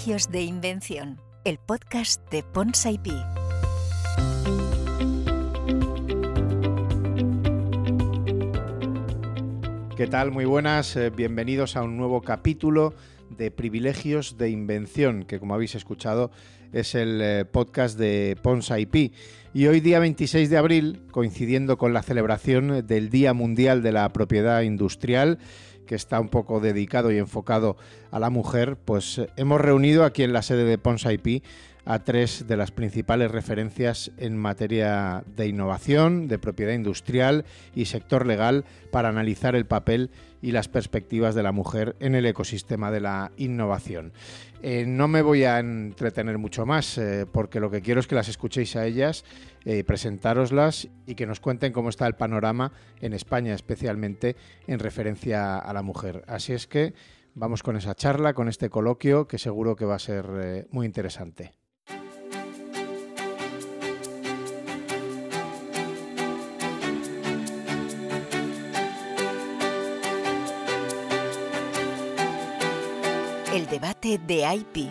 Privilegios de Invención, el podcast de Ponsa. ¿Qué tal? Muy buenas, eh, bienvenidos a un nuevo capítulo de Privilegios de Invención, que como habéis escuchado es el eh, podcast de Pons IP. Y hoy día 26 de abril, coincidiendo con la celebración del Día Mundial de la Propiedad Industrial, que está un poco dedicado y enfocado a la mujer, pues eh, hemos reunido aquí en la sede de Pons IP a tres de las principales referencias en materia de innovación, de propiedad industrial y sector legal para analizar el papel y las perspectivas de la mujer en el ecosistema de la innovación. Eh, no me voy a entretener mucho más eh, porque lo que quiero es que las escuchéis a ellas, eh, presentároslas y que nos cuenten cómo está el panorama en España, especialmente en referencia a la mujer. Así es que vamos con esa charla, con este coloquio que seguro que va a ser muy interesante. El debate de IP.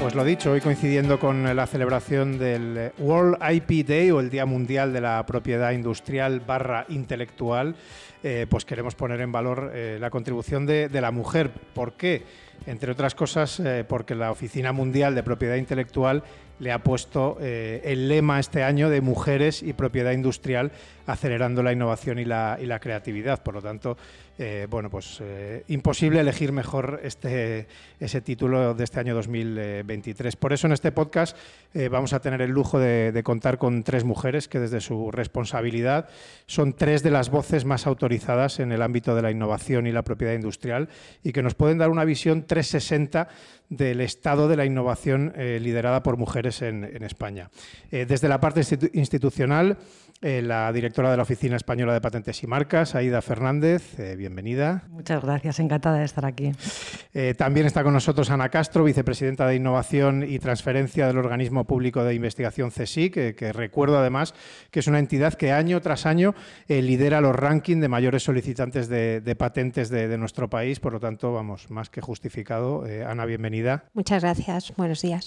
Pues lo dicho, hoy coincidiendo con la celebración del World IP Day o el Día Mundial de la Propiedad Industrial barra Intelectual, eh, pues queremos poner en valor eh, la contribución de, la mujer. ¿Por qué? Entre otras cosas, eh, porque la Oficina Mundial de Propiedad Intelectual le ha puesto el lema este año de mujeres y propiedad industrial acelerando la innovación y la, creatividad. Por lo tanto, eh, bueno, pues eh, imposible elegir mejor este, ese título de este año 2023. Por eso en este podcast eh, vamos a tener el lujo de, contar con tres mujeres que desde su responsabilidad son tres de las voces más autorizadas en el ámbito de la innovación y la propiedad industrial y que nos pueden dar una visión 360 del estado de la innovación liderada por mujeres en, en España. desde la parte institucional, eh, la directora de la Oficina Española de Patentes y Marcas, Aida Fernández. Eh, bienvenida. Muchas gracias, encantada de estar aquí. Eh, también está con nosotros Ana Castro, vicepresidenta de Innovación y Transferencia del Organismo Público de Investigación CSIC, que, recuerdo además que es una entidad que año tras año lidera los rankings de mayores solicitantes de, patentes de, de, nuestro país. Por lo tanto, vamos, más que justificado. Ana, bienvenida. Muchas gracias. Buenos días.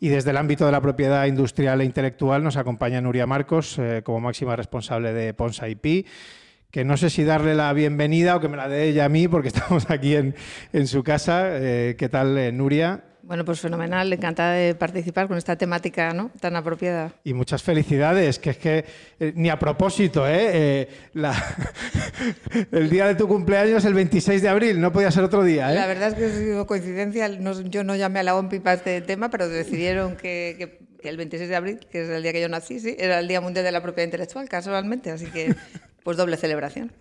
Y desde el ámbito de la propiedad industrial e intelectual nos acompaña Nuria Marcos como máxima responsable de Ponsa IP que no sé si darle la bienvenida o que me la dé ella a mí, porque estamos aquí en, en su casa. Eh, ¿Qué tal, eh, Nuria? Bueno, pues fenomenal, encantada de participar con esta temática ¿no? tan apropiada. Y muchas felicidades, que es que eh, ni a propósito, ¿eh? el día de tu cumpleaños es el 26 de abril, no podía ser otro día. ¿eh? La verdad es que ha sido coincidencia, yo no llamé a la OMPI para este tema, pero decidieron que que el 26 de abril, que es el día que yo nací, sí, era el Día Mundial de la Propiedad Intelectual, casualmente, así que pues doble celebración.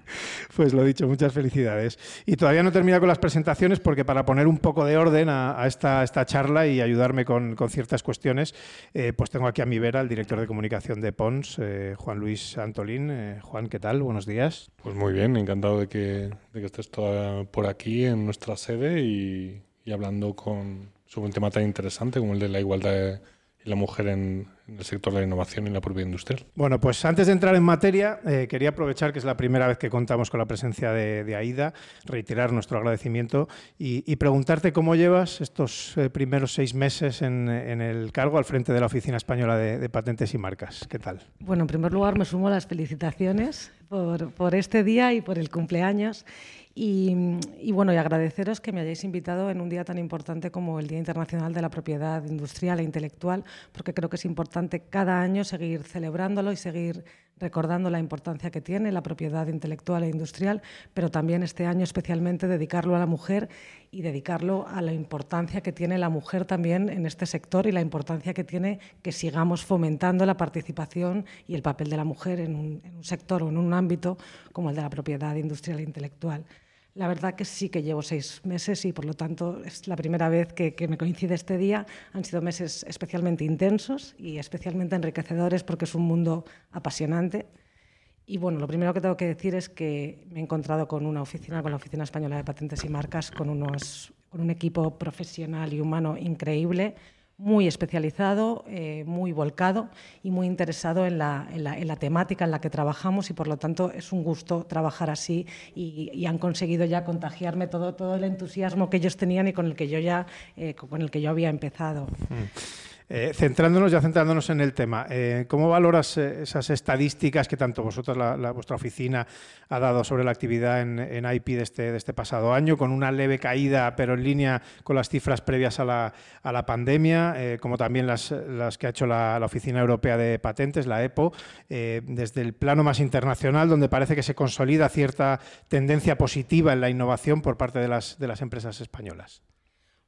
Pues lo dicho, muchas felicidades. Y todavía no termina con las presentaciones porque para poner un poco de orden a, esta, esta, charla y ayudarme con, ciertas cuestiones, eh, pues tengo aquí a mi vera el director de comunicación de PONS, eh, Juan Luis Antolín. Eh, Juan, ¿qué tal? Buenos días. Pues muy bien, encantado de que, de que estés por aquí en nuestra sede y, y hablando con, sobre un tema tan interesante como el de la igualdad de la mujer en, el sector de la innovación y la propia industrial. Bueno, pues antes de entrar en materia, eh, quería aprovechar que es la primera vez que contamos con la presencia de, AIDA, reiterar nuestro agradecimiento y, preguntarte cómo llevas estos eh, primeros seis meses en, el cargo al frente de la Oficina Española de, Patentes y Marcas. ¿Qué tal? Bueno, en primer lugar me sumo a las felicitaciones por, por este día y por el cumpleaños. Y, bueno, y agradeceros que me hayáis invitado en un día tan importante como el Día Internacional de la Propiedad Industrial e Intelectual, porque creo que es importante cada año seguir celebrándolo y seguir recordando la importancia que tiene la propiedad intelectual e industrial, pero también este año especialmente dedicarlo a la mujer y dedicarlo a la importancia que tiene la mujer también en este sector y la importancia que tiene que sigamos fomentando la participación y el papel de la mujer en un, en un sector o en un ámbito como el de la propiedad industrial e intelectual. La verdad que sí que llevo seis meses y por lo tanto es la primera vez que, me coincide este día. Han sido meses especialmente intensos y especialmente enriquecedores porque es un mundo apasionante. Y bueno, lo primero que tengo que decir es que me he encontrado con una oficina, con la Oficina Española de Patentes y Marcas, con, unos, con un equipo profesional y humano increíble, muy especializado, eh, muy volcado y muy interesado en la, temática en la que trabajamos y por lo tanto es un gusto trabajar así y, han conseguido ya contagiarme todo, todo el entusiasmo que ellos tenían y con el que yo ya eh, con el que yo había empezado. Mm. Eh, centrándonos, ya centrándonos en el tema, eh, ¿cómo valoras eh, esas estadísticas que tanto vosotros, la, vuestra oficina, ha dado sobre la actividad en, IP de este, de este, pasado año, con una leve caída, pero en línea con las cifras previas a la, a la pandemia, como también las, las, que ha hecho la, Oficina Europea de Patentes, la EPO, desde el plano más internacional, donde parece que se consolida cierta tendencia positiva en la innovación por parte de las, de las empresas españolas?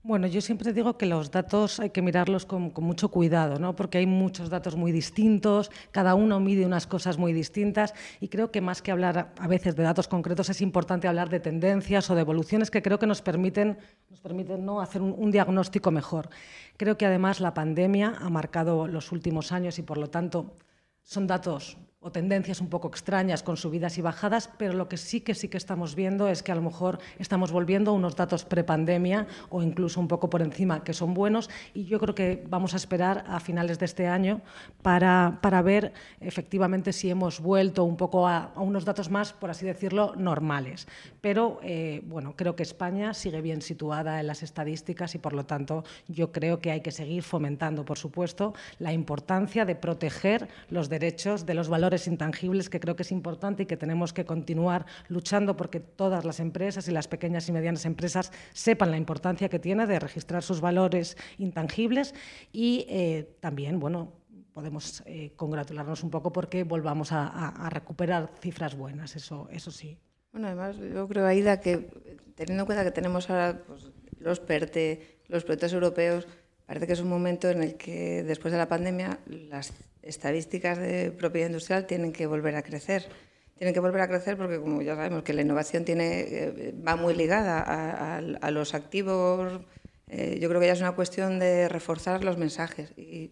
Bueno, yo siempre digo que los datos hay que mirarlos con, mucho cuidado, ¿no? porque hay muchos datos muy distintos, cada uno mide unas cosas muy distintas y creo que más que hablar a veces de datos concretos es importante hablar de tendencias o de evoluciones que creo que nos permiten, nos permiten ¿no? hacer un diagnóstico mejor. Creo que además la pandemia ha marcado los últimos años y por lo tanto son datos o tendencias un poco extrañas con subidas y bajadas, pero lo que sí que sí que estamos viendo es que a lo mejor estamos volviendo a unos datos prepandemia o incluso un poco por encima que son buenos y yo creo que vamos a esperar a finales de este año para, para ver efectivamente si hemos vuelto un poco a, unos datos más, por así decirlo, normales. Pero eh, bueno, creo que España sigue bien situada en las estadísticas y por lo tanto yo creo que hay que seguir fomentando, por supuesto, la importancia de proteger los derechos de los valores intangibles que creo que es importante y que tenemos que continuar luchando porque todas las empresas y las pequeñas y medianas empresas sepan la importancia que tiene de registrar sus valores intangibles y eh, también, bueno, podemos eh, congratularnos un poco porque volvamos a, recuperar cifras buenas, eso, eso sí. Bueno, además yo creo, Aida, que teniendo en cuenta que tenemos ahora pues, los PERTE, los proyectos europeos, parece que es un momento en el que después de la pandemia las estadísticas de propiedad industrial tienen que volver a crecer. Tienen que volver a crecer porque, como ya sabemos, que la innovación tiene, eh, va muy ligada a, los activos. Eh, yo creo que ya es una cuestión de reforzar los mensajes. Y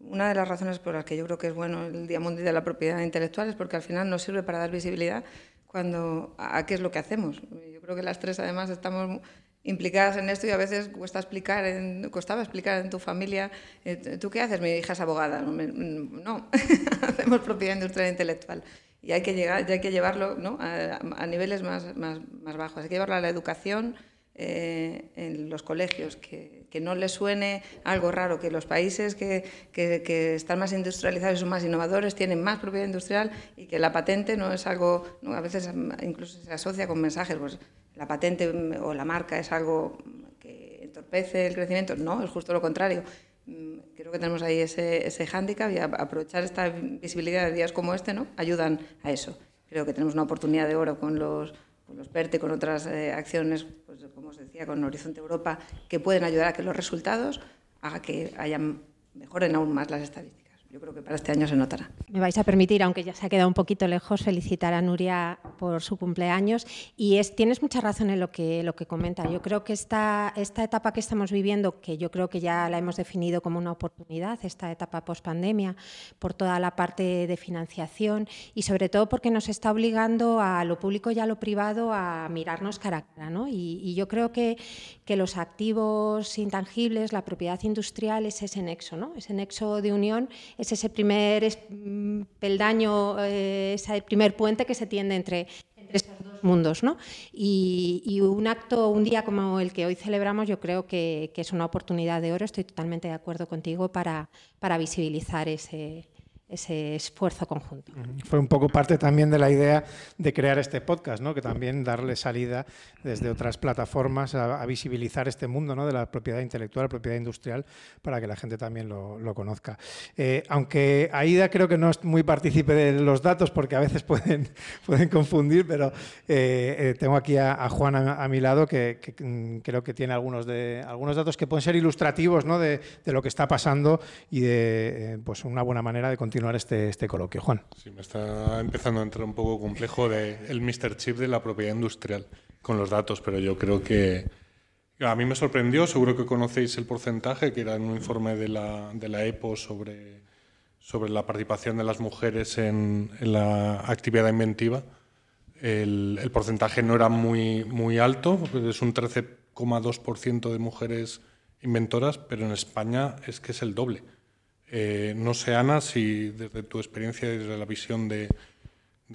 una de las razones por las que yo creo que es bueno el Día Mundial de la Propiedad Intelectual es porque al final nos sirve para dar visibilidad cuando, a, a qué es lo que hacemos. Yo creo que las tres, además, estamos implicadas en esto y a veces cuesta explicar en, costaba explicar en tu familia, eh, ¿tú qué haces? Mi hija es abogada. No, hacemos propiedad industrial e intelectual. Y hay que, llegar, hay que llevarlo ¿no? a, niveles más, más, más, bajos. Hay que llevarlo a la educación eh, en los colegios, que, que, no les suene algo raro, que los países que, que, están más industrializados y son más innovadores tienen más propiedad industrial y que la patente no es algo, a veces incluso se asocia con mensajes, pues la patente o la marca es algo que entorpece el crecimiento. No, es justo lo contrario. Mm, creo que tenemos ahí ese, ese hándicap y aprovechar esta visibilidad de días como este ¿no? ayudan a eso. Creo que tenemos una oportunidad de oro con los, con los PERTE, con otras eh, acciones, pues, como os decía, con Horizonte Europa, que pueden ayudar a que los resultados haga que hayan, mejoren aún más las estadísticas. Yo creo que para este año se notará. Me vais a permitir, aunque ya se ha quedado un poquito lejos, felicitar a Nuria por su cumpleaños. Y es, tienes mucha razón en lo que, lo que comenta. Yo creo que esta, esta etapa que estamos viviendo, que yo creo que ya la hemos definido como una oportunidad, esta etapa post-pandemia, por toda la parte de financiación y sobre todo porque nos está obligando a lo público y a lo privado a mirarnos cara a cara. ¿no? Y, y yo creo que, que los activos intangibles, la propiedad industrial es ese nexo, ¿no? ese nexo de unión es ese primer mm, peldaño, eh, ese primer puente que se tiende entre, estos dos mundos. ¿no? Y, un acto, un día como el que hoy celebramos, yo creo que, es una oportunidad de oro, estoy totalmente de acuerdo contigo, para visibilizar ese, ese esfuerzo conjunto. Fue un poco parte también de la idea de crear este podcast, ¿no? que también darle salida desde otras plataformas a, visibilizar este mundo ¿no? de la propiedad intelectual, propiedad industrial, para que la gente también lo, conozca. Eh, aunque Aida creo que no es muy partícipe de los datos, porque a veces pueden, pueden confundir, pero eh, eh, tengo aquí a, Juan a, mi lado, que, mm, creo que tiene algunos, de, algunos datos que pueden ser ilustrativos ¿no? de, de lo que está pasando y de pues una buena manera de continuar continuar este, este coloquio. Juan. Sí, me está empezando a entrar un poco complejo de el Mr. Chip de la propiedad industrial con los datos, pero yo creo que a mí me sorprendió, seguro que conocéis el porcentaje, que era en un informe de la, de la EPO sobre, sobre la participación de las mujeres en, la actividad inventiva. El, el, porcentaje no era muy, muy alto, es un 13,2% de mujeres inventoras, pero en España es que es el doble. Eh, no sé, Ana, si desde tu experiencia, desde la visión de,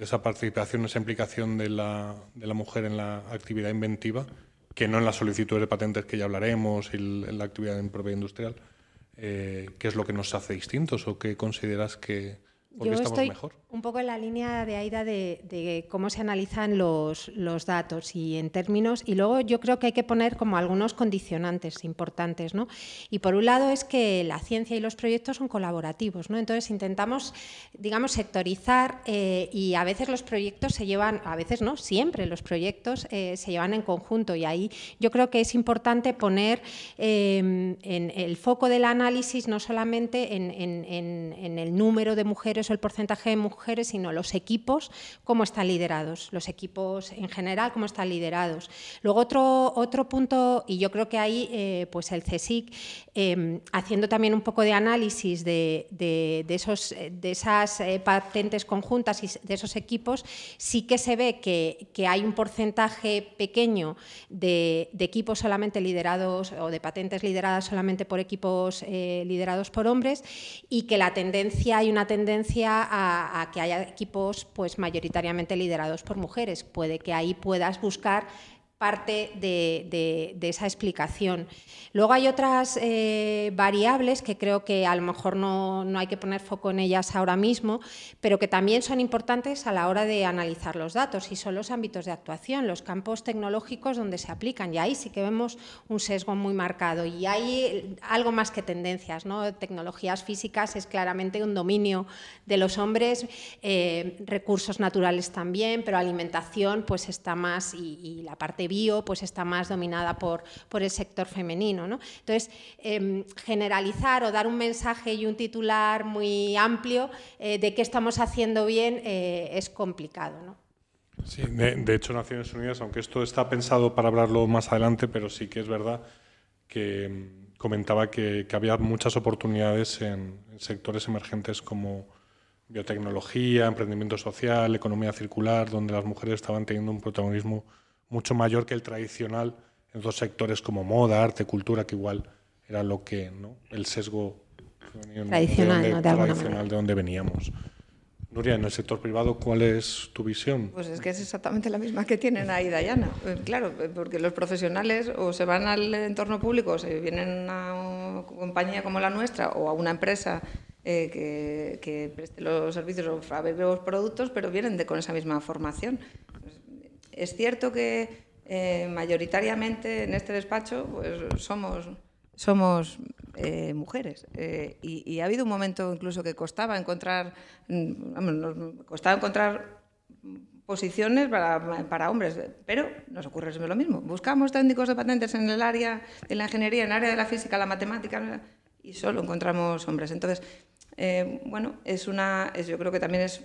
esa participación, esa implicación de la, de la, mujer en la actividad inventiva, que no en las solicitudes de patentes que ya hablaremos y en la actividad en propiedad industrial, eh, ¿qué es lo que nos hace distintos o qué consideras que, yo estoy un poco en la línea de Aida de, cómo se analizan los, datos y en términos, y luego yo creo que hay que poner como algunos condicionantes importantes. ¿no? Y por un lado es que la ciencia y los proyectos son colaborativos, ¿no? entonces intentamos, digamos, sectorizar eh, y a veces los proyectos se llevan, a veces no, siempre los proyectos eh, se llevan en conjunto y ahí yo creo que es importante poner eh, en el foco del análisis no solamente en el número de mujeres el porcentaje de mujeres, sino los equipos, cómo están liderados, los equipos en general, cómo están liderados. Luego otro, otro punto, y yo creo que ahí eh, pues el CSIC, em, haciendo también un poco de análisis de, de, esos, de esas eh, patentes conjuntas y de esos equipos, sí que se ve que, que hay un porcentaje pequeño de, de, equipos solamente liderados o de patentes lideradas solamente por equipos eh, liderados por hombres y que la tendencia, hay una tendencia a, que haya equipos pues, mayoritariamente liderados por mujeres. Puede que ahí puedas buscar parte de, esa explicación. Luego hay otras eh, variables que creo que a lo mejor no, hay que poner foco en ellas ahora mismo, pero que también son importantes a la hora de analizar los datos y son los ámbitos de actuación, los campos tecnológicos donde se aplican. Y ahí sí que vemos un sesgo muy marcado y hay algo más que tendencias. ¿no? Tecnologías físicas es claramente un dominio de los hombres, eh, recursos naturales también, pero alimentación pues está más y, y la parte pues está más dominada por, por el sector femenino. ¿no? Entonces, em, generalizar o dar un mensaje y un titular muy amplio eh, de qué estamos haciendo bien eh, es complicado. ¿no? Sí, de, hecho, Naciones Unidas, aunque esto está pensado para hablarlo más adelante, pero sí que es verdad que em, comentaba que, había muchas oportunidades en, sectores emergentes como biotecnología, emprendimiento social, economía circular, donde las mujeres estaban teniendo un protagonismo mucho mayor que el tradicional en dos sectores como moda, arte, cultura, que igual era lo que, ¿no? el sesgo tradicional, de, tradicional de donde veníamos. Nuria, en el sector privado, ¿cuál es tu visión? Pues es que es exactamente la misma que tienen ahí Dayana. Eh, claro, eh, porque los profesionales o se van al entorno público, o se vienen a una compañía como la nuestra o a una empresa eh, que, que, preste los servicios o fabrique los productos, pero vienen de, con esa misma formación. Es cierto que eh, mayoritariamente en este despacho pues, somos, eh, mujeres eh, y, ha habido un momento incluso que costaba encontrar, mm, encontrar posiciones para, hombres, pero nos ocurre lo mismo. Buscamos técnicos de patentes en el área de la ingeniería, en el área de la física, la matemática, y solo encontramos hombres. Entonces, bueno, es una, yo creo que también es,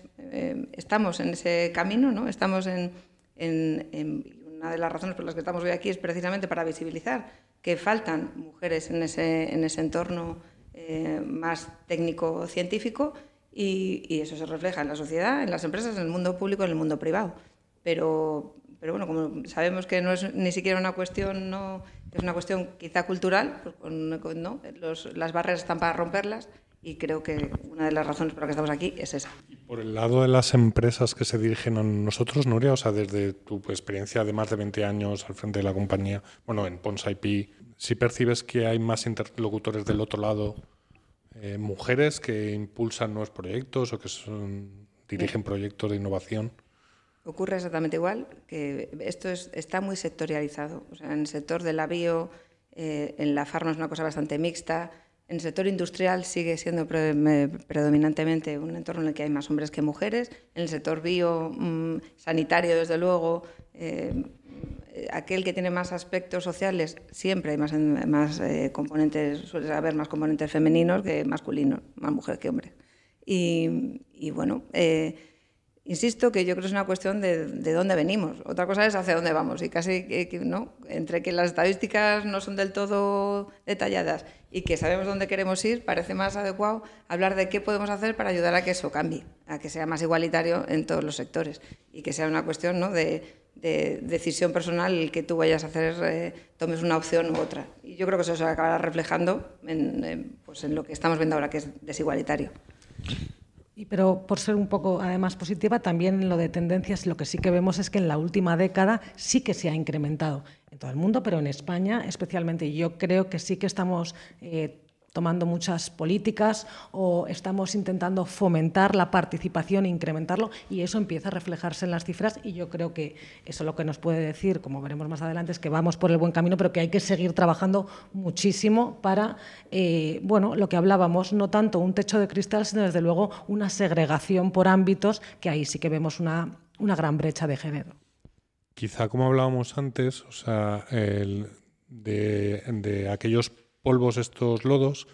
estamos en ese camino, ¿no? Estamos en, en, una de las razones por las que estamos hoy aquí es precisamente para visibilizar que faltan mujeres en ese, en ese entorno eh, más técnico-científico y, eso se refleja en la sociedad, en las empresas, en el mundo público, en el mundo privado. Pero, pero bueno, como sabemos que no es ni siquiera una cuestión, no, es una cuestión quizá cultural, pues ¿no? las barreras están para romperlas y creo que una de las razones por las que estamos aquí es esa. por el lado de las empresas que se dirigen a nosotros, Nuria, o sea, desde tu experiencia de más de 20 años al frente de la compañía, bueno, en Pons IP, si percibes que hay más interlocutores del otro lado, eh, mujeres que impulsan nuevos proyectos o que son, dirigen proyectos de innovación. Ocurre exactamente igual, que esto es, está muy sectorializado. O sea, en el sector de la bio, eh, en la farma es una cosa bastante mixta, en el sector industrial sigue siendo predominantemente un entorno en el que hay más hombres que mujeres. En el sector bio, mm, sanitario, desde luego, eh, aquel que tiene más aspectos sociales, siempre hay más, más eh, componentes, suele haber más componentes femeninos que masculinos, más mujeres que hombres. Y, y bueno, eh, Insisto que yo creo que es una cuestión de, de, dónde venimos. Otra cosa es hacia dónde vamos. Y casi no, entre que las estadísticas no son del todo detalladas y que sabemos dónde queremos ir, parece más adecuado hablar de qué podemos hacer para ayudar a que eso cambie, a que sea más igualitario en todos los sectores y que sea una cuestión ¿no? de, decisión personal el que tú vayas a hacer, eh, tomes una opción u otra. Y yo creo que eso se acabará reflejando en, pues en lo que estamos viendo ahora, que es desigualitario. Pero por ser un poco además positiva, también en lo de tendencias lo que sí que vemos es que en la última década sí que se ha incrementado en todo el mundo, pero en España especialmente. Yo creo que sí que estamos eh, tomando muchas políticas o estamos intentando fomentar la participación e incrementarlo y eso empieza a reflejarse en las cifras y yo creo que eso lo que nos puede decir, como veremos más adelante, es que vamos por el buen camino, pero que hay que seguir trabajando muchísimo para, eh, bueno, lo que hablábamos, no tanto un techo de cristal, sino desde luego una segregación por ámbitos, que ahí sí que vemos una gran brecha de género. Quizá como hablábamos antes, o sea, el de, de aquellos polvos, estos lodos,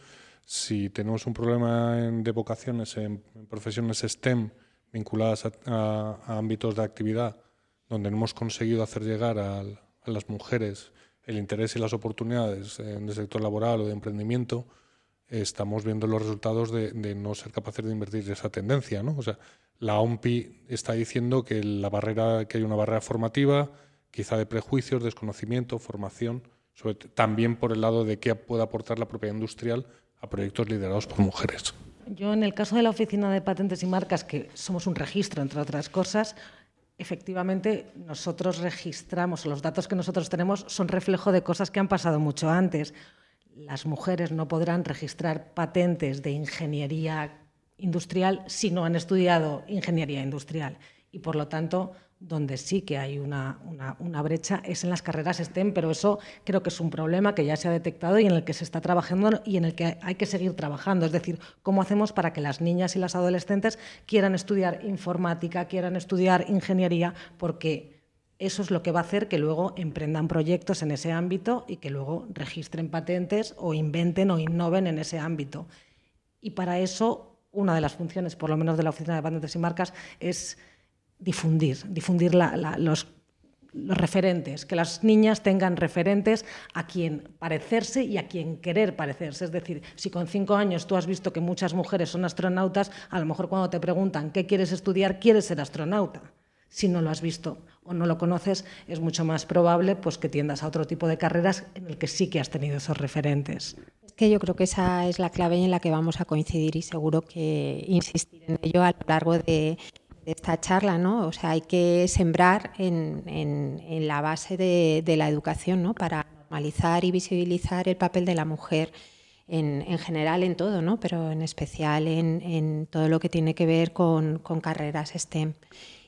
si tenemos un problema de vocaciones en, profesiones STEM vinculadas a, ámbitos de actividad donde no hemos conseguido hacer llegar a, las mujeres el interés y las oportunidades en el sector laboral o de emprendimiento, estamos viendo los resultados de, no ser capaces de invertir esa tendencia. ¿no? O sea, la OMPI está diciendo que, la barrera, que hay una barrera formativa, quizá de prejuicios, desconocimiento, formación, también por el lado de qué puede aportar la propiedad industrial a proyectos liderados por mujeres. Yo, en el caso de la Oficina de Patentes y Marcas, que somos un registro, entre otras cosas, efectivamente nosotros registramos, los datos que nosotros tenemos son reflejo de cosas que han pasado mucho antes. Las mujeres no podrán registrar patentes de ingeniería industrial si no han estudiado ingeniería industrial. Y por lo tanto, donde sí que hay una, brecha es en las carreras STEM, pero eso creo que es un problema que ya se ha detectado y en el que se está trabajando y en el que hay que seguir trabajando. Es decir, cómo hacemos para que las niñas y las adolescentes quieran estudiar informática, quieran estudiar ingeniería, porque eso es lo que va a hacer que luego emprendan proyectos en ese ámbito y que luego registren patentes o inventen o innoven en ese ámbito. Y para eso, una de las funciones, por lo menos de la Oficina de Patentes y Marcas, es difundir, difundir los, referentes, que las niñas tengan referentes a quien parecerse y a quien querer parecerse. Es decir, si con cinco años tú has visto que muchas mujeres son astronautas, a lo mejor cuando te preguntan qué quieres estudiar, quieres ser astronauta. Si no lo has visto o no lo conoces, es mucho más probable pues, que tiendas a otro tipo de carreras en el que sí que has tenido esos referentes. Es que yo creo que esa es la clave en la que vamos a coincidir y seguro que insistir en ello a lo largo de de esta charla, ¿no? O sea, hay que sembrar en, en, la base de, de, la educación, ¿no? Para normalizar y visibilizar el papel de la mujer en, en general en todo, ¿no? Pero en especial en, en todo lo que tiene que ver con, con, carreras STEM.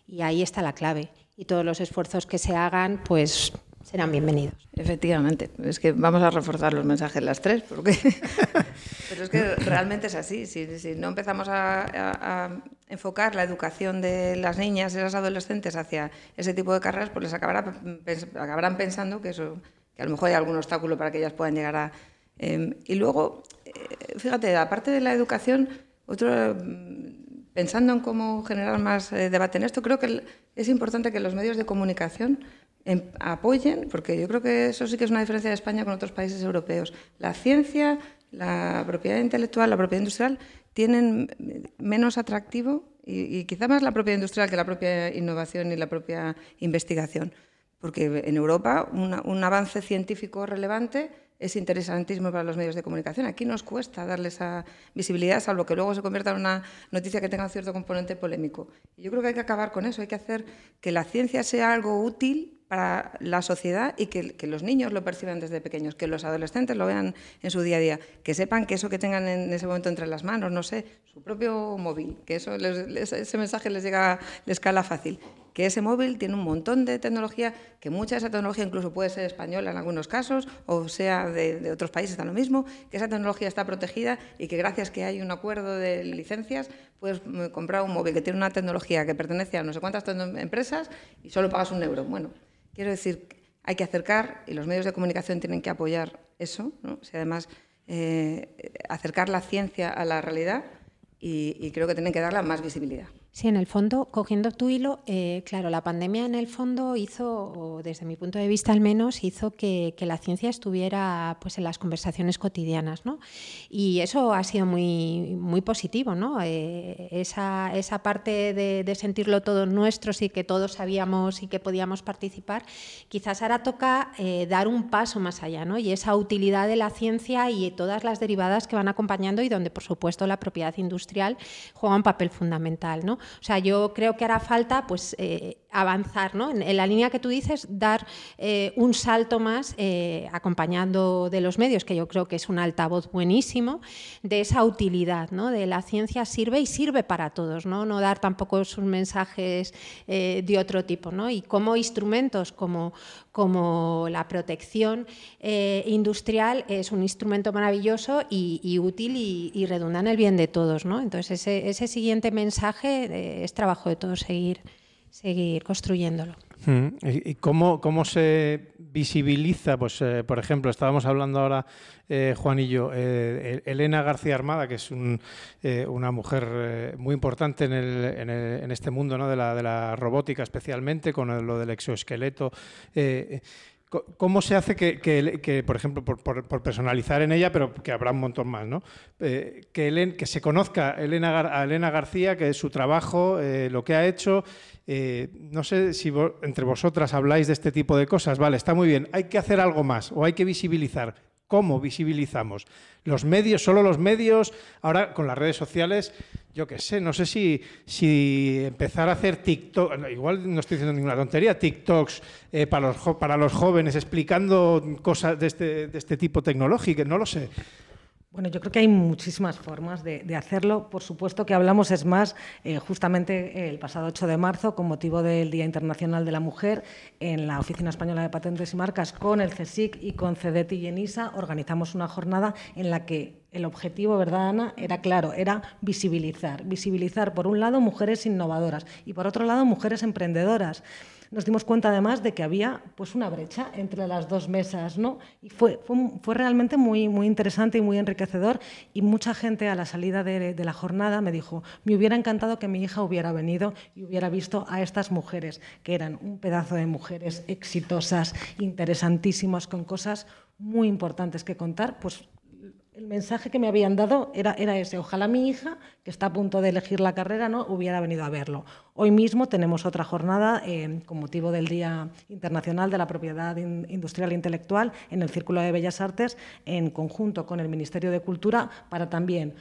Y ahí está la clave. Y todos los esfuerzos que se hagan, pues serán bienvenidos. Efectivamente, es que vamos a reforzar los mensajes las tres, porque... pero es que realmente es así. Si, no empezamos a, enfocar la educación de las niñas y las adolescentes hacia ese tipo de carreras, pues les acabará, acabarán pensando que, eso, que a lo mejor hay algún obstáculo para que ellas puedan llegar a... Em, y luego, eh, fíjate, aparte de la educación, otro pensando en cómo generar más eh, debate en esto, creo que es importante que los medios de comunicación em, apoyen, porque yo creo que eso sí que es una diferencia de España con otros países europeos. La ciencia, la propiedad intelectual, la propiedad industrial tienen menos atractivo y, quizá más la propiedad industrial que la propia innovación y la propia investigación. Porque en Europa un avance científico relevante es interesantísimo para los medios de comunicación. Aquí nos cuesta darle esa visibilidad, salvo que luego se convierta en una noticia que tenga un cierto componente polémico. Yo creo que hay que acabar con eso, hay que hacer que la ciencia sea algo útil para la sociedad y que, los niños lo perciban desde pequeños, que los adolescentes lo vean en su día a día, que sepan que eso que tengan en ese momento entre las manos, no sé, su propio móvil, que eso ese mensaje les llega de escala fácil que ese móvil tiene un montón de tecnología, que mucha de esa tecnología incluso puede ser española en algunos casos, o sea de, otros países está lo mismo, que esa tecnología está protegida y que gracias que hay un acuerdo de licencias puedes mm, comprar un móvil que tiene una tecnología que pertenece a no sé cuántas empresas y solo pagas un euro. Bueno, quiero decir, hay que acercar y los medios de comunicación tienen que apoyar eso, ¿no? si además eh, acercar la ciencia a la realidad y, creo que tienen que darle más visibilidad. Sí, en el fondo, cogiendo tu hilo, eh, claro, la pandemia en el fondo hizo, desde mi punto de vista al menos, hizo que, la ciencia estuviera pues, en las conversaciones cotidianas, ¿no? Y eso ha sido muy, muy positivo, ¿no? Eh, esa, esa, parte de, sentirlo todos nuestros y que todos sabíamos y que podíamos participar, quizás ahora toca eh, dar un paso más allá, ¿no? Y esa utilidad de la ciencia y todas las derivadas que van acompañando y donde, por supuesto, la propiedad industrial juega un papel fundamental, ¿no? O sea, yo creo que hará falta pues, eh, avanzar ¿no? en, la línea que tú dices, dar eh, un salto más eh, acompañando de los medios, que yo creo que es un altavoz buenísimo, de esa utilidad, ¿no? de la ciencia sirve y sirve para todos, no, no dar tampoco sus mensajes de otro tipo. ¿no? Y como instrumentos como, como la protección industrial es un instrumento maravilloso y, útil y, redunda en el bien de todos. ¿no? Entonces, ese, ese siguiente mensaje es trabajo de todos seguir, seguir construyéndolo. Mm, ¿Y cómo, cómo se visibiliza? Pues, eh, por ejemplo, estábamos hablando ahora, eh, Juan y yo, eh, Elena García Armada, que es una mujer muy importante en, el, en, este mundo ¿no? de, la, de la robótica, especialmente con lo del exoesqueleto. ¿Cómo se hace que, por ejemplo, por, personalizar en ella, pero que habrá un montón más, ¿no? Eh, que, que se conozca Elena, a Elena García, que es su trabajo, eh, lo que ha hecho. Eh, no sé si entre vosotras habláis de este tipo de cosas. Vale, está muy bien. Hay que hacer algo más o hay que visibilizar. ¿Cómo visibilizamos? Los medios, solo los medios, ahora con las redes sociales, yo qué sé, no sé si, si empezar a hacer TikTok, igual no estoy diciendo ninguna tontería, TikToks eh, para, los, para los jóvenes explicando cosas de este, de este tipo tecnológico, no lo sé. Bueno, yo creo que hay muchísimas formas de, hacerlo. Por supuesto que hablamos, es más, eh, justamente el pasado 8 de marzo, con motivo del Día Internacional de la Mujer, en la Oficina Española de Patentes y Marcas, con el CSIC y con CEDETI y ENISA, organizamos una jornada en la que el objetivo, ¿verdad, Ana? Era claro, era visibilizar. Visibilizar, por un lado, mujeres innovadoras y, por otro lado, mujeres emprendedoras nos dimos cuenta además de que había pues una brecha entre las dos mesas, ¿no? Y fue, fue, realmente muy, muy interesante y muy enriquecedor y mucha gente a la salida de, de, la jornada me dijo, me hubiera encantado que mi hija hubiera venido y hubiera visto a estas mujeres, que eran un pedazo de mujeres exitosas, interesantísimas, con cosas muy importantes que contar, pues el mensaje que me habían dado era, ese. Ojalá mi hija, que está a punto de elegir la carrera, no hubiera venido a verlo. Hoy mismo tenemos otra jornada eh, con motivo del Día Internacional de la Propiedad Industrial e Intelectual en el Círculo de Bellas Artes, en conjunto con el Ministerio de Cultura, para también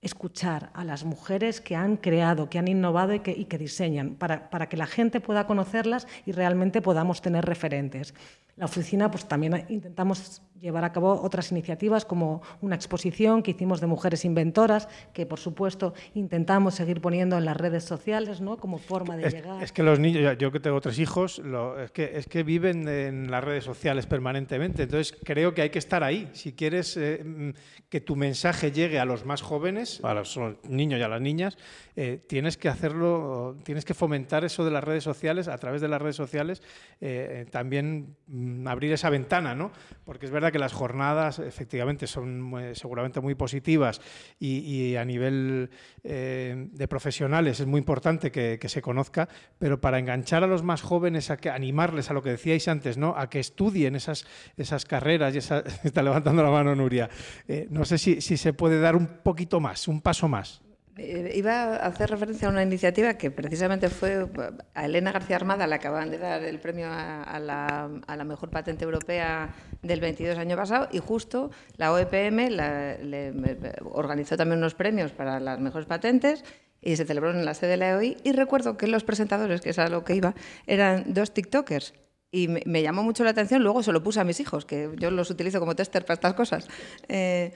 escuchar a las mujeres que han creado, que han innovado y que, diseñan, para que la gente pueda conocerlas y realmente podamos tener referentes la oficina pues, también intentamos llevar a cabo otras iniciativas como una exposición que hicimos de mujeres inventoras, que por supuesto intentamos seguir poniendo en las redes sociales ¿no? como forma de llegar. Es que los niños, yo que tengo tres hijos, es, que, es que viven en las redes sociales permanentemente, entonces creo que hay que estar ahí. Si quieres eh, mm, que tu mensaje llegue a los más jóvenes, a los niños y a las niñas, eh, tienes que hacerlo, tienes que fomentar eso de las redes sociales, a través de las redes sociales, eh, también Mm, abrir esa ventana, ¿no? Porque es verdad que las jornadas efectivamente son seguramente muy positivas y, a nivel eh, de profesionales es muy importante que, se conozca, pero para enganchar a los más jóvenes, a que animarles a lo que decíais antes, ¿no? A que estudien esas, esas carreras y esa, está levantando la mano Nuria. Eh, no sé si, si se puede dar un poquito más, un paso más. Eh, iba a hacer referencia a una iniciativa que precisamente fue a Elena García Armada, le acaban de dar el premio a, la, mejor patente europea del 22 año pasado y justo la OEPM le, organizó también unos premios para las mejores patentes y se celebró en la sede de la EOI y recuerdo que los presentadores, que es a lo que iba, eran dos TikTokers. Y me, llamó mucho la atención, luego se lo puse a mis hijos, que yo los utilizo como tester para estas cosas. Eh,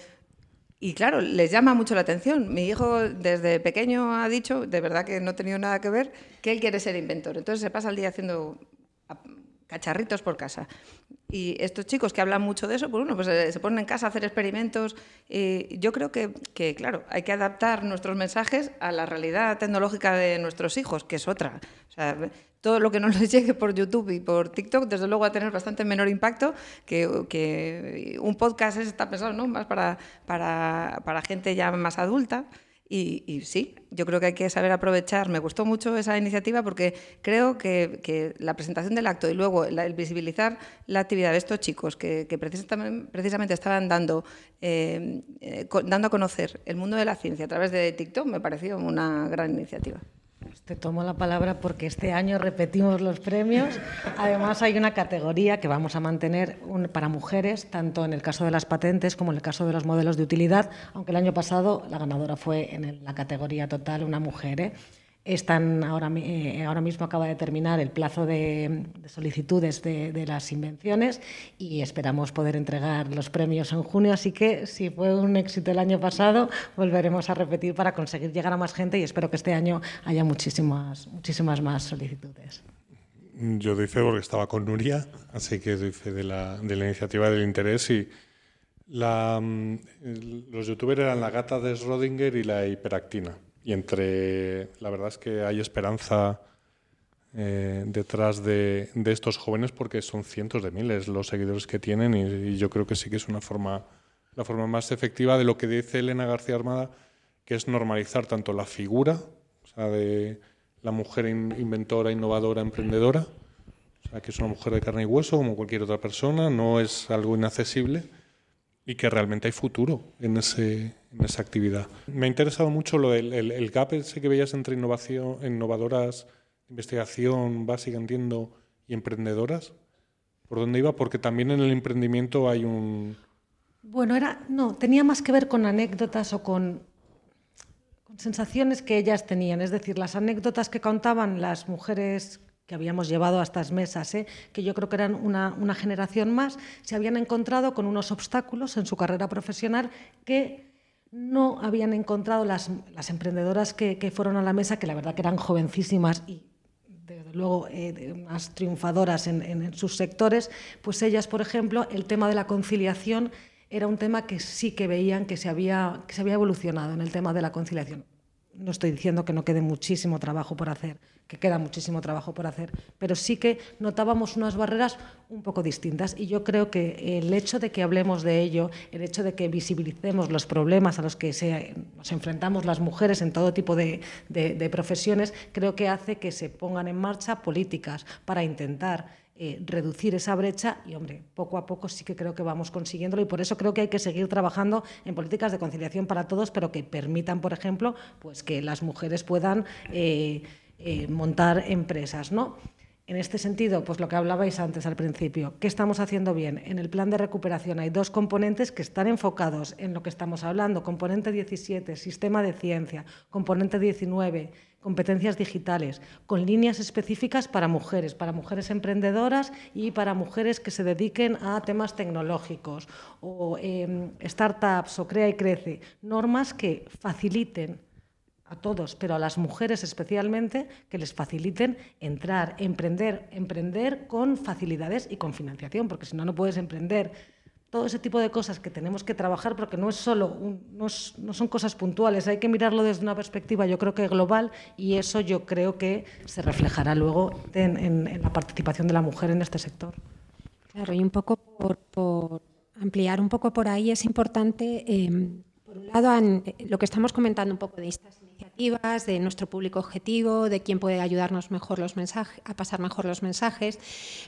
y claro, les llama mucho la atención. Mi hijo desde pequeño ha dicho, de verdad que no ha tenido nada que ver, que él quiere ser inventor. Entonces se pasa el día haciendo cacharritos por casa. Y estos chicos que hablan mucho de eso, pues bueno, pues eh, se ponen en casa a hacer experimentos. Yo creo que, claro, hay que adaptar nuestros mensajes a la realidad tecnológica de nuestros hijos, que es otra. O sea, todo lo que no les llegue por YouTube y por TikTok, desde luego va a tener bastante menor impacto que, que un podcast está pensado ¿no? más para, para, para gente ya más adulta. Y, sí, yo creo que hay que saber aprovechar. Me gustó mucho esa iniciativa porque creo que, la presentación del acto y luego el visibilizar la actividad de estos chicos que, precisamente, estaban dando, eh, eh, dando a conocer el mundo de la ciencia a través de TikTok me pareció una gran iniciativa. Te tomo la palabra porque este año repetimos los premios. Además, hay una categoría que vamos a mantener para mujeres, tanto en el caso de las patentes como en el caso de los modelos de utilidad, aunque el año pasado la ganadora fue en la categoría total una mujer. ¿eh? Están ahora, eh, ahora mismo acaba de terminar el plazo de, solicitudes de, las invenciones y esperamos poder entregar los premios en junio. Así que si fue un éxito el año pasado, volveremos a repetir para conseguir llegar a más gente y espero que este año haya muchísimas, muchísimas más solicitudes. Yo doy fe porque estaba con Nuria, así que doy fe de la, de la iniciativa del interés y la, mm, los youtubers eran la gata de Schrödinger y la hiperactina. Y entre, la verdad es que hay esperanza eh, detrás de, estos jóvenes porque son cientos de miles los seguidores que tienen y, yo creo que sí que es una forma, la forma más efectiva de lo que dice Elena García Armada, que es normalizar tanto la figura, de la mujer inventora, innovadora, emprendedora, o sea, que es una mujer de carne y hueso como cualquier otra persona, no es algo inaccesible y que realmente hay futuro en, ese, en esa actividad. Me ha interesado mucho lo del el, gap que veías entre innovación, innovadoras, investigación básica, entiendo, y emprendedoras. ¿Por dónde iba? Porque también en el emprendimiento hay un... Bueno, era, no, tenía más que ver con anécdotas o con sensaciones que ellas tenían. Es decir, las anécdotas que contaban las mujeres que habíamos llevado a estas mesas, ¿eh? que yo creo que eran una, generación más, se habían encontrado con unos obstáculos en su carrera profesional que no habían encontrado las, las emprendedoras que, fueron a la mesa, que la verdad que eran jovencísimas y desde luego eh, más triunfadoras en, en, sus sectores, pues ellas, por ejemplo, el tema de la conciliación era un tema que sí que veían que se había, que se había evolucionado en el tema de la conciliación. No estoy diciendo que no quede muchísimo trabajo por hacer, que queda muchísimo trabajo por hacer, pero sí que notábamos unas barreras un poco distintas. Y yo creo que el hecho de que hablemos de ello, el hecho de que visibilicemos los problemas a los que nos enfrentamos las mujeres en todo tipo de, profesiones, creo que hace que se pongan en marcha políticas para intentar eh, reducir esa brecha y, hombre, poco a poco sí que creo que vamos consiguiéndolo y por eso creo que hay que seguir trabajando en políticas de conciliación para todos, pero que permitan, por ejemplo, pues que las mujeres puedan eh, eh, montar empresas, ¿no? En este sentido, pues lo que hablabais antes al principio, ¿qué estamos haciendo bien? En el plan de recuperación hay dos componentes que están enfocados en lo que estamos hablando. Componente 17, sistema de ciencia. Componente 19, competencias digitales, con líneas específicas para mujeres, para mujeres emprendedoras y para mujeres que se dediquen a temas tecnológicos o em, startups o crea y crece. Normas que faciliten a todos, pero a las mujeres especialmente, que les faciliten entrar, emprender, emprender con facilidades y con financiación, porque si no, no puedes emprender. Todo ese tipo de cosas que tenemos que trabajar, porque no es solo, no, son cosas puntuales, hay que mirarlo desde una perspectiva, yo creo que global, y eso yo creo que se reflejará luego en, la participación de la mujer en este sector. Claro, y un poco por, ampliar un poco por ahí es importante, eh, por un lado, lo que estamos comentando un poco de estas de nuestro público objetivo, de quién puede ayudarnos mejor los mensajes, a pasar mejor los mensajes.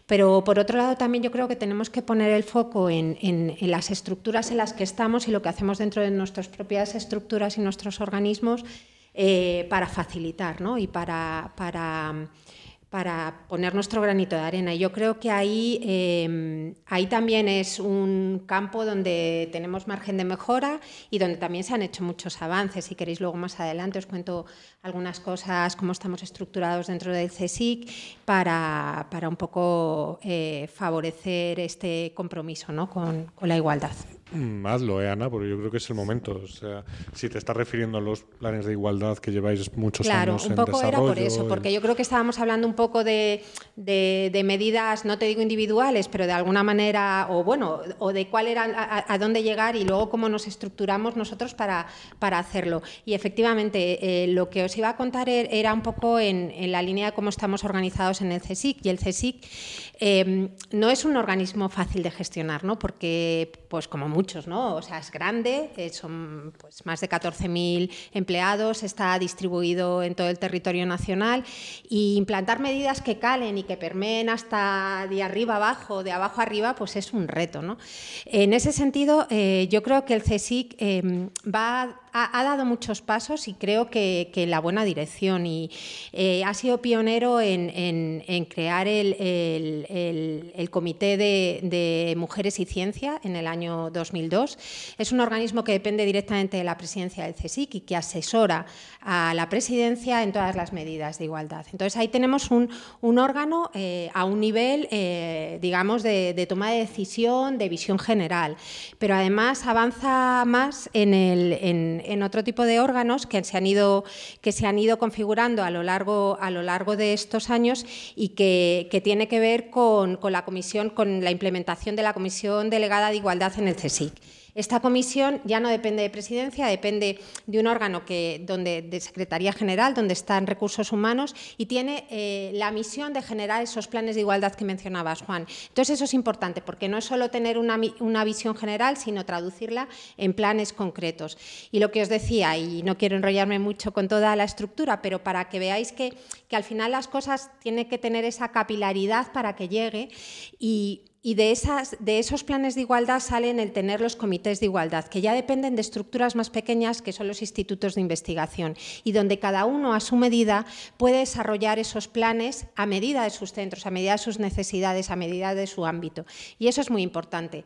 Pero por otro lado también yo creo que tenemos que poner el foco en, las estructuras en las que estamos y lo que hacemos dentro de nuestras propias estructuras y nuestros organismos eh, para facilitar ¿no? y para, para para poner nuestro granito de arena. Yo creo que ahí, em, ahí también es un campo donde tenemos margen de mejora y donde también se han hecho muchos avances. Si queréis luego más adelante os cuento algunas cosas, cómo estamos estructurados dentro del CSIC para, para un poco eh, favorecer este compromiso ¿no? con, con la igualdad. Hazlo, eh, Ana, porque yo creo que es el momento. O sea, si te estás refiriendo a los planes de igualdad que lleváis muchos años en. Claro, un poco era por eso, porque yo creo que estábamos hablando un poco de, de, medidas, no te digo individuales, pero de alguna manera, o bueno, o de cuál era, a, dónde llegar y luego cómo nos estructuramos nosotros para, para hacerlo. Y efectivamente, eh, lo que os iba a contar er, era un poco en, en, la línea de cómo estamos organizados en el CSIC. Y el CSIC eh, no es un organismo fácil de gestionar, ¿no? Porque, pues como muchos muchos, ¿no? O sea, es grande, eh, son pues, más de 14.000 empleados, está distribuido en todo el territorio nacional y implantar medidas que calen y que permeen hasta de arriba abajo, de abajo arriba, pues es un reto, ¿no? En ese sentido, eh, yo creo que el CSIC em, va ha, dado muchos pasos y creo que, en la buena dirección y eh, ha sido pionero en, crear el, Comité de, Mujeres y Ciencia en el año 2002. Es un organismo que depende directamente de la presidencia del CSIC y que asesora a la presidencia en todas las medidas de igualdad. Entonces ahí tenemos un, órgano eh, a un nivel, eh, digamos, de, toma de decisión, de visión general, pero además avanza más en, el, en, otro tipo de órganos que se han ido, que se han ido configurando a lo largo, a lo largo de estos años y que, que tiene que ver con, con la comisión, con la implementación de la Comisión Delegada de Igualdad en el CSIC. Esta comisión ya no depende de presidencia, depende de un órgano que, donde, de Secretaría General, donde están recursos humanos, y tiene eh, la misión de generar esos planes de igualdad que mencionabas, Juan. Entonces, eso es importante, porque no es solo tener una, una visión general, sino traducirla en planes concretos. Y lo que os decía, y no quiero enrollarme mucho con toda la estructura, pero para que veáis que, que al final las cosas tienen que tener esa capilaridad para que llegue y y de, esas, de esos planes de igualdad salen el tener los comités de igualdad, que ya dependen de estructuras más pequeñas que son los institutos de investigación, y donde cada uno a su medida puede desarrollar esos planes a medida de sus centros, a medida de sus necesidades, a medida de su ámbito. Y eso es muy importante.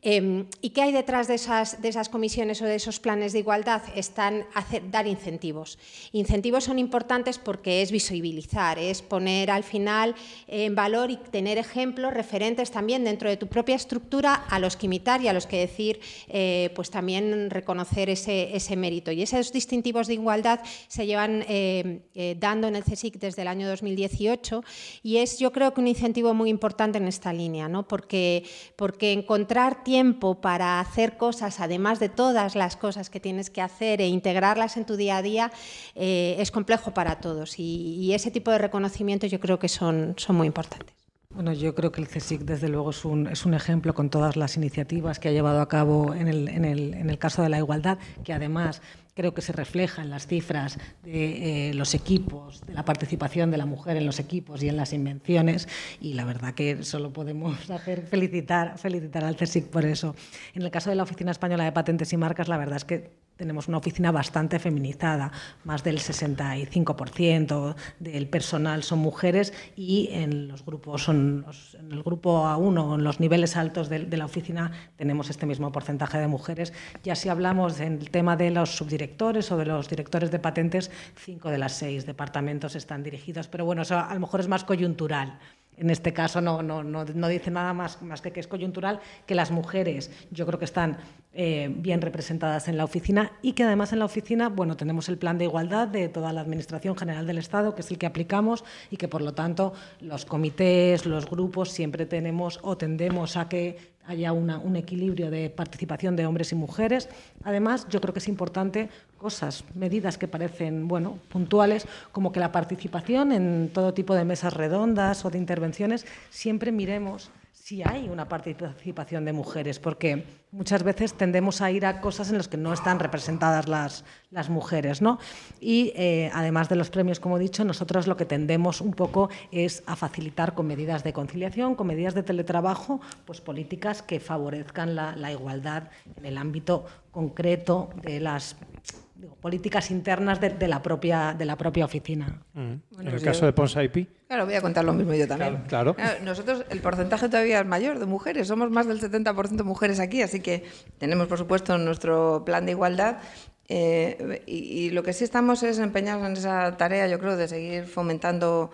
Em, ¿Y qué hay detrás de esas, de esas, comisiones o de esos planes de igualdad? Están hacer, dar incentivos. Incentivos son importantes porque es visibilizar, es poner al final en valor y tener ejemplos referentes también dentro de tu propia estructura a los que imitar y a los que decir, eh, pues también reconocer ese, ese, mérito. Y esos distintivos de igualdad se llevan eh, eh, dando en el CSIC desde el año 2018 y es yo creo que un incentivo muy importante en esta línea, ¿no? porque, porque encontrar tiempo para hacer cosas, además de todas las cosas que tienes que hacer e integrarlas en tu día a día, eh, es complejo para todos. Y, ese tipo de reconocimientos yo creo que son, son muy importantes. Bueno, yo creo que el CSIC, desde luego, es un, es un ejemplo con todas las iniciativas que ha llevado a cabo en el, en el, en el caso de la igualdad, que además creo que se refleja en las cifras de eh, los equipos, de la participación de la mujer en los equipos y en las invenciones, y la verdad que solo podemos hacer felicitar, felicitar al CSIC por eso. En el caso de la Oficina Española de Patentes y Marcas, la verdad es que tenemos una oficina bastante feminizada, más del 65% del personal son mujeres y en los grupos son en el grupo A1, en los niveles altos de, la oficina tenemos este mismo porcentaje de mujeres. Ya si hablamos del tema de los subdirectores o de los directores de patentes, cinco de las seis departamentos están dirigidos, pero bueno, eso a lo mejor es más coyuntural en este caso no, dice nada más, más que que es coyuntural, que las mujeres yo creo que están eh, bien representadas en la oficina y que además en la oficina bueno, tenemos el plan de igualdad de toda la Administración General del Estado, que es el que aplicamos y que por lo tanto los comités, los grupos siempre tenemos o tendemos a que haya un equilibrio de participación de hombres y mujeres. Además, yo creo que es importante cosas, medidas que parecen bueno, puntuales, como que la participación en todo tipo de mesas redondas o de intervenciones, siempre miremos si hay una participación de mujeres, porque muchas veces tendemos a ir a cosas en las que no están representadas las, las mujeres. ¿no? Y eh, además de los premios, como he dicho, nosotros lo que tendemos un poco es a facilitar con medidas de conciliación, con medidas de teletrabajo, pues políticas que favorezcan la, la igualdad en el ámbito concreto de las políticas internas de, la propia, de la propia oficina. Mm. en el pues caso de Ponsa IP. Claro, voy a contar lo mismo yo también. Claro, Nosotros, el porcentaje todavía es mayor de mujeres, somos más del 70% mujeres aquí, así que tenemos, por supuesto, nuestro plan de igualdad. Eh, y, lo que sí estamos es empeñados en esa tarea, yo creo, de seguir fomentando.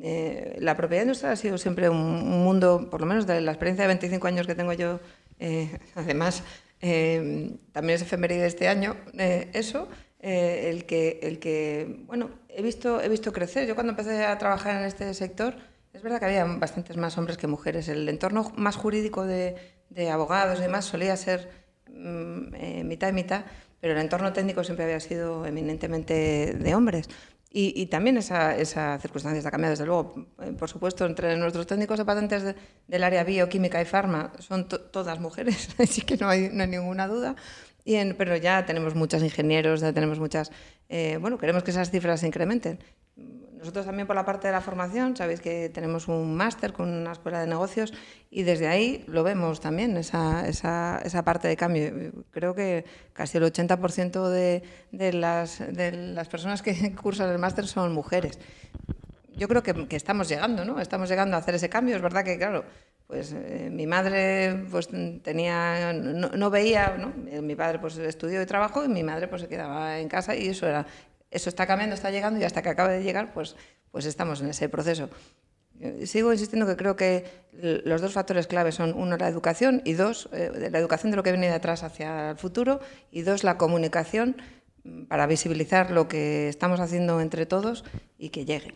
Eh, la propiedad industrial ha sido siempre un, mundo, por lo menos de la experiencia de 25 años que tengo yo, eh, además Em, también es efeméride de este año, eh, eso, eh, el, que, el que, bueno, he visto, he visto crecer. Yo cuando empecé a trabajar en este sector, es verdad que había bastantes más hombres que mujeres. El entorno más jurídico de, de abogados y demás solía ser mm, eh, mitad y mitad, pero el entorno técnico siempre había sido eminentemente de hombres. Y, también esa, esa, circunstancia está cambiada, desde luego. Eh, por supuesto, entre nuestros técnicos de patentes del área bioquímica y farma son todas mujeres, así que no hay, no hay ninguna duda. Y en, pero ya tenemos muchos ingenieros, ya tenemos muchas... Eh, bueno, queremos que esas cifras se incrementen. Nosotros también por la parte de la formación, sabéis que tenemos un máster con una escuela de negocios y desde ahí lo vemos también, esa, esa, esa parte de cambio. Creo que casi el 80% de, de, las, de las personas que cursan el máster son mujeres. Yo creo que, que, estamos llegando, ¿no? Estamos llegando a hacer ese cambio. Es verdad que, claro, pues eh, mi madre pues tenía no, no veía, ¿no? Mi padre pues estudió y trabajó y mi madre pues se quedaba en casa y eso era eso está cambiando, está llegando y hasta que acabe de llegar, pues, pues estamos en ese proceso. Sigo insistiendo que creo que los dos factores claves son, uno, la educación y dos, eh, la educación de lo que viene de atrás hacia el futuro y dos, la comunicación mm, para visibilizar lo que estamos haciendo entre todos y que llegue.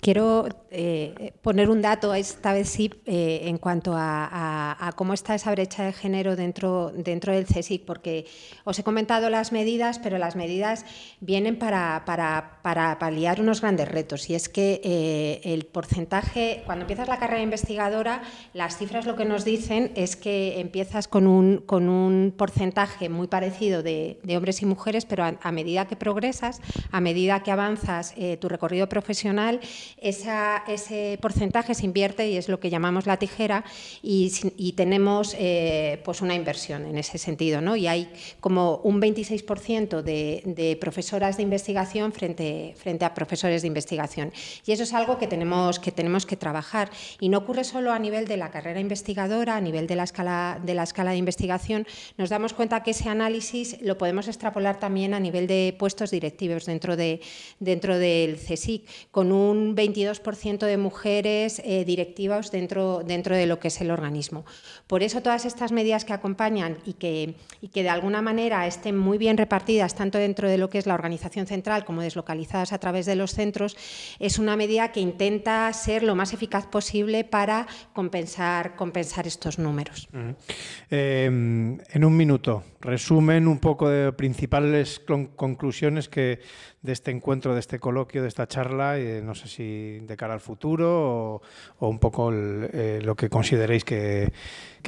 Quiero eh, poner un dato, esta vez sí, eh, en cuanto a, cómo está esa brecha de género dentro, dentro del CSIC, porque os he comentado las medidas, pero las medidas vienen para, para, paliar unos grandes retos. Y es que eh, el porcentaje, cuando empiezas la carrera investigadora, las cifras lo que nos dicen es que empiezas con un, con un porcentaje muy parecido de, hombres y mujeres, pero a, medida que progresas, a medida que avanzas tu recorrido profesional, ese porcentaje se invierte y es lo que llamamos la tijera y, tenemos eh, pues una inversión en ese sentido. Y hay como un 26% de, profesoras de investigación frente, frente a profesores de investigación. Y eso es algo que tenemos, que tenemos que trabajar. Y no ocurre solo a nivel de la carrera investigadora, a nivel de la escala de, la escala de investigación. Nos damos cuenta que ese análisis lo podemos extrapolar también a nivel de puestos directivos dentro, de, dentro del CSIC, un 22% de mujeres eh, directivas dentro, dentro de lo que es el organismo. Por eso todas estas medidas que acompañan y que, y que de alguna manera estén muy bien repartidas, tanto dentro de lo que es la organización central como deslocalizadas a través de los centros, es una medida que intenta ser lo más eficaz posible para compensar, compensar estos números. Em, en un minuto, resumen un poco de principales conclusiones que de este encuentro, de este coloquio, de esta charla, eh, no sé si de cara al futuro o, un poco eh, lo que consideréis que,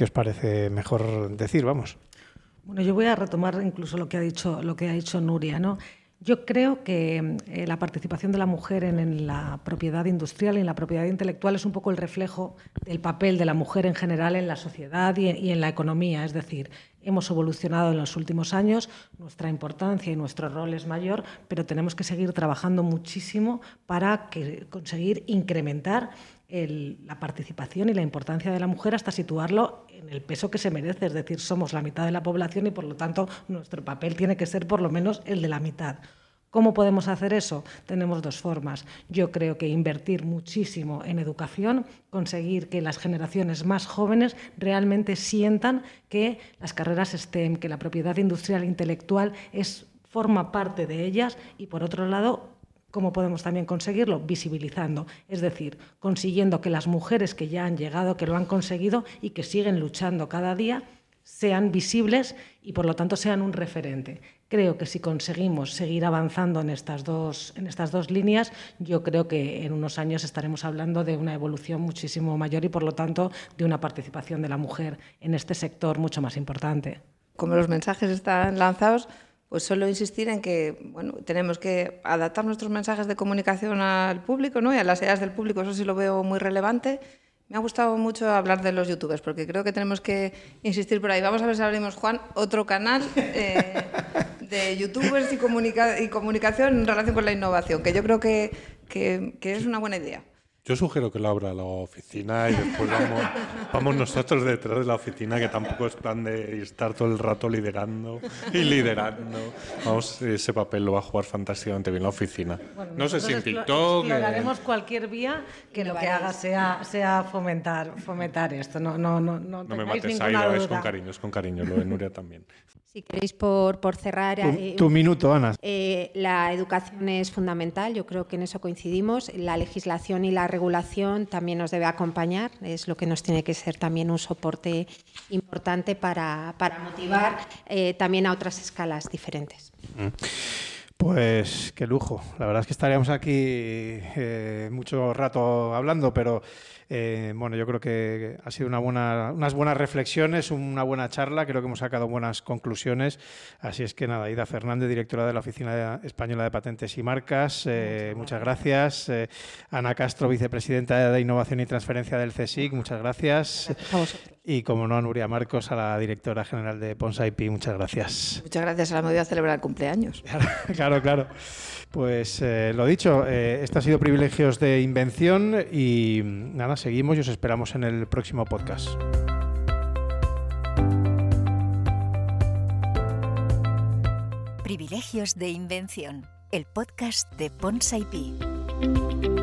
os parece mejor decir, vamos. Bueno, yo voy a retomar incluso lo que ha dicho, lo que ha dicho Nuria, ¿no? Yo creo que eh, la participación de la mujer en, la propiedad industrial y en la propiedad intelectual es un poco el reflejo del papel de la mujer en general en la sociedad y, en la economía. Es decir, hemos evolucionado en los últimos años, nuestra importancia y nuestro rol es mayor, pero tenemos que seguir trabajando muchísimo para conseguir incrementar la participación y la importancia de la mujer hasta situarlo en el peso que se merece. Es decir, somos la mitad de la población y por lo tanto nuestro papel tiene que ser por lo menos el de la mitad. ¿Cómo podemos hacer eso? Tenemos dos formas. Yo creo que invertir muchísimo en educación, conseguir que las generaciones más jóvenes realmente sientan que las carreras STEM, que la propiedad industrial intelectual es, forma parte de ellas y, por otro lado, ¿Cómo podemos también conseguirlo? Visibilizando, es decir, consiguiendo que las mujeres que ya han llegado, que lo han conseguido y que siguen luchando cada día, sean visibles y por lo tanto sean un referente. Creo que si conseguimos seguir avanzando en estas dos, en estas dos líneas, yo creo que en unos años estaremos hablando de una evolución muchísimo mayor y por lo tanto de una participación de la mujer en este sector mucho más importante. Como los mensajes están lanzados, pues solo insistir en que bueno, tenemos que adaptar nuestros mensajes de comunicación al público ¿no? y a las ideas del público, eso sí lo veo muy relevante. Me ha gustado mucho hablar de los youtubers, porque creo que tenemos que insistir por ahí. Vamos a ver si abrimos, Juan, otro canal eh, de youtubers y, y, comunicación en relación con la innovación, que yo creo que, que, que es una buena idea. Yo sugiero que lo abra la oficina y después vamos, vamos, nosotros detrás de la oficina, que tampoco es plan de estar todo el rato liderando y liderando. Vamos, ese papel lo va a jugar fantásticamente bien la oficina. no sé si en TikTok. Exploraremos cualquier vía que lo que haga sea, sea fomentar, fomentar esto. No, no, no, no, no me mates, Aida, es con cariño, es con cariño, lo de Nuria también. Si queréis por, por cerrar... Tu, eh, minuto, Ana. Eh, la educación es fundamental, yo creo que en eso coincidimos. La legislación y la regulación también nos debe acompañar, es lo que nos tiene que ser también un soporte importante para, para motivar eh, también a otras escalas diferentes. Mm. Pues qué lujo. La verdad es que estaríamos aquí eh, mucho rato hablando, pero eh, bueno, yo creo que ha sido una buena, unas buenas reflexiones, una buena charla. Creo que hemos sacado buenas conclusiones. Así es que nada, Ida Fernández, directora de la Oficina Española de Patentes y Marcas, eh, muchas gracias. Ana Castro, vicepresidenta de Innovación y Transferencia del CSIC, muchas gracias. Y como no, a Nuria Marcos, a la directora general de Ponsa IP, muchas gracias. Muchas gracias, a la medida de celebrar el cumpleaños. claro, claro. Pues eh, lo dicho, eh, este ha sido Privilegios de Invención y nada, seguimos y os esperamos en el próximo podcast. Privilegios de Invención, el podcast de Ponsa IP.